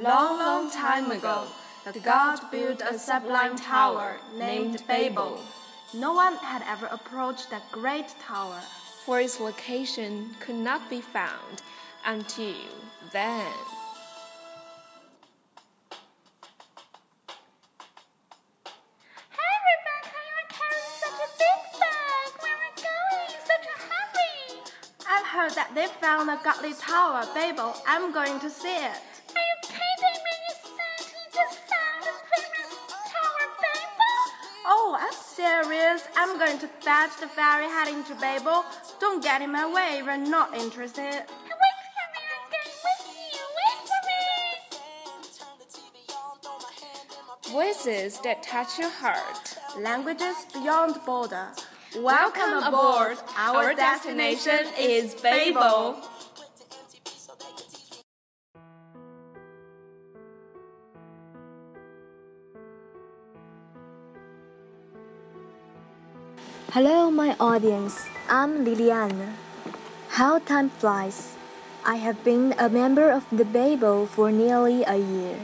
Long, long time ago, the god built a sublime tower named Babel. No one had ever approached that great tower, for its location could not be found until then. Hey Rebecca, you're carrying such a big bag. Where are going? Such a hurry. I've heard that they found a godly tower, Babel. I'm going to see it. Serious. I'm going to fetch the ferry heading to Babel. Don't get in my way if you're not interested. Wait for me, I'm going. Wait for me. Voices that touch your heart. Languages beyond border. Welcome aboard. Our destination is Babel. Hello, my audience. I'm Lilian. How time flies. I have been a member of the Babel for nearly a year.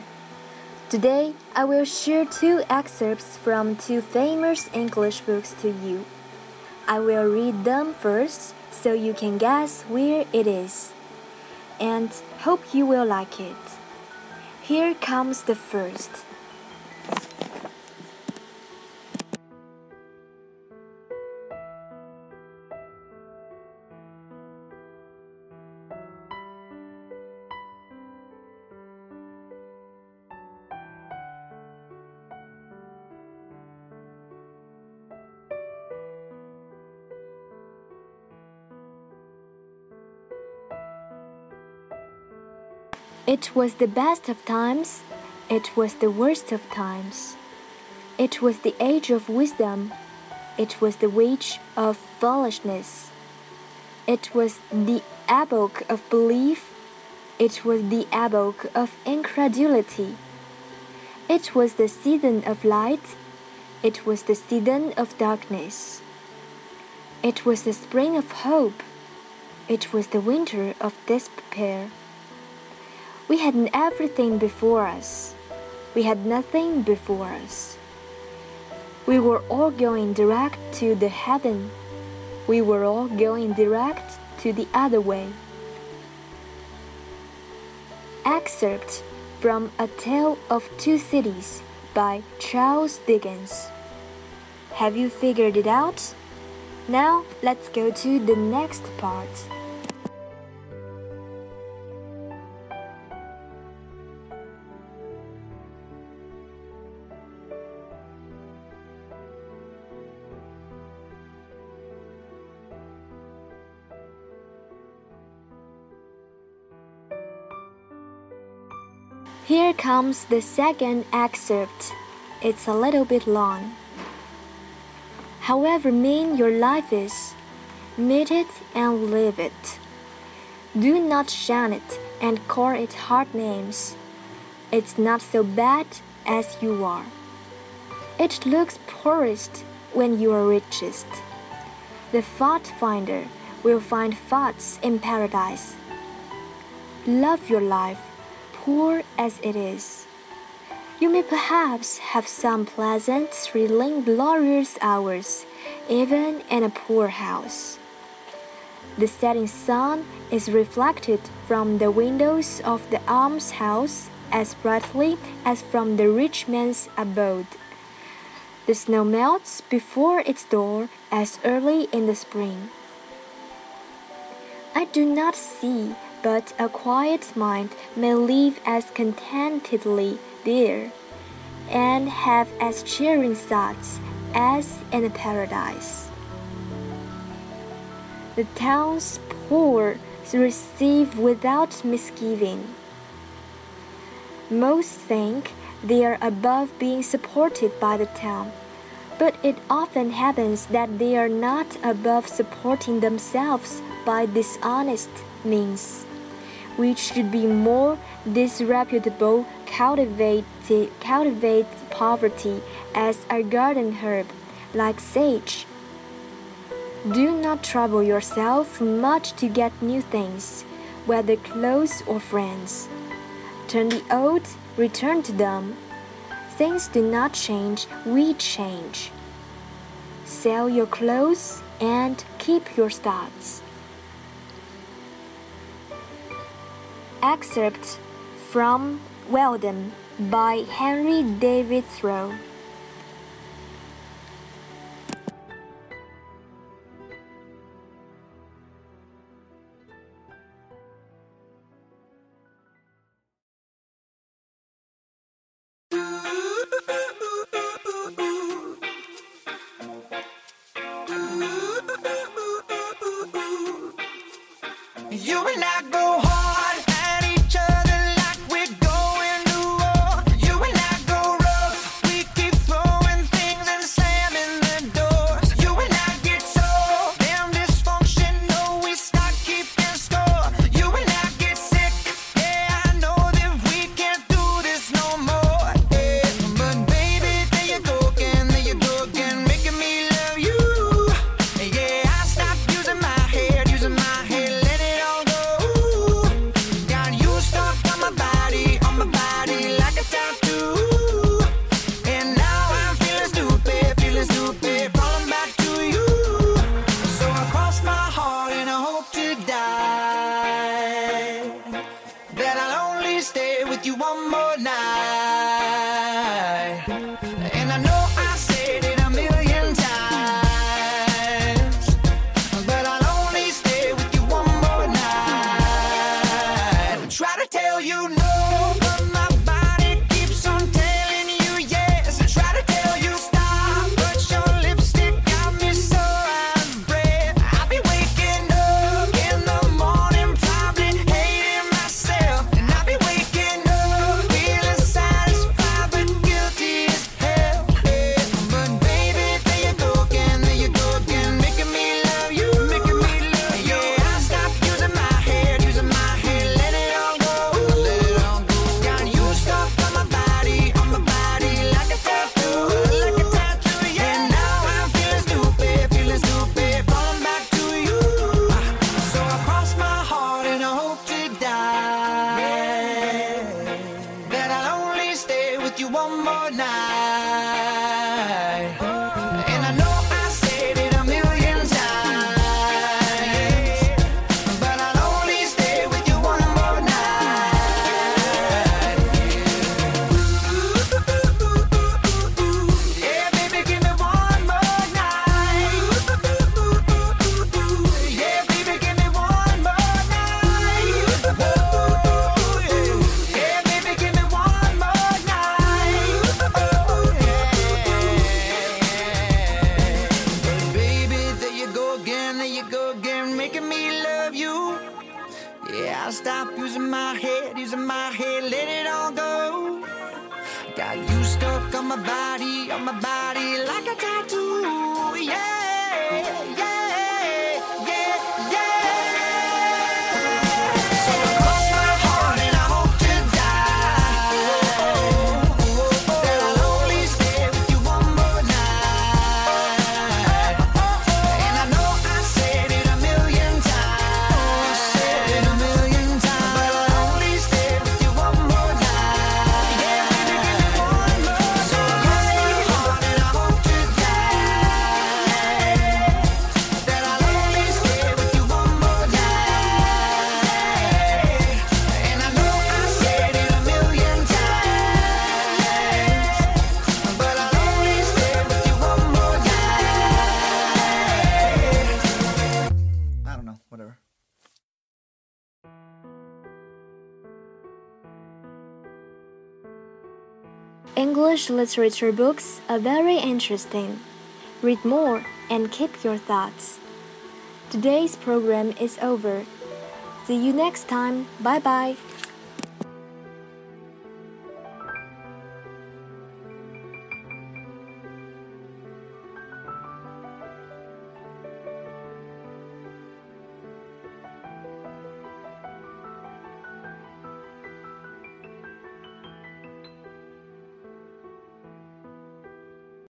Today, I will share two excerpts from two famous English books to you. I will read them first so you can guess where it is. And hope you will like it. Here comes the first. It was the best of times, it was the worst of times. It was the age of wisdom, it was the wage of foolishness. It was the epoch of belief, it was the epoch of incredulity. It was the season of light, it was the season of darkness. It was the spring of hope, it was the winter of despair. We had everything before us. We had nothing before us. We were all going direct to the heaven. We were all going direct to the other way. Excerpt from A Tale of Two Cities by Charles Dickens. Have you figured it out? Now let's go to the next part. Here comes the second excerpt. It's a little bit long. However mean your life is, meet it and live it. Do not shun it and call it hard names. It's not so bad as you are. It looks poorest when you are richest. The fault finder will find faults in paradise. Love your life poor as it is. You may perhaps have some pleasant, thrilling, glorious hours, even in a poor house. The setting sun is reflected from the windows of the almshouse as brightly as from the rich man's abode. The snow melts before its door as early in the spring. I do not see but a quiet mind may live as contentedly there, and have as cheering thoughts as in a paradise. The town's poor receive without misgiving. Most think they are above being supported by the town, but it often happens that they are not above supporting themselves by dishonest means which should be more disreputable, cultivate, cultivate poverty as a garden herb, like sage. Do not trouble yourself much to get new things, whether clothes or friends. Turn the old, return to them. Things do not change, we change. Sell your clothes and keep your stocks. Excerpt from Walden by Henry David Thoreau. You and I you want more now. Got you stuck on my body, on my body like a tattoo. Yeah, yeah. English literature books are very interesting. Read more and keep your thoughts. Today's program is over. See you next time. Bye bye.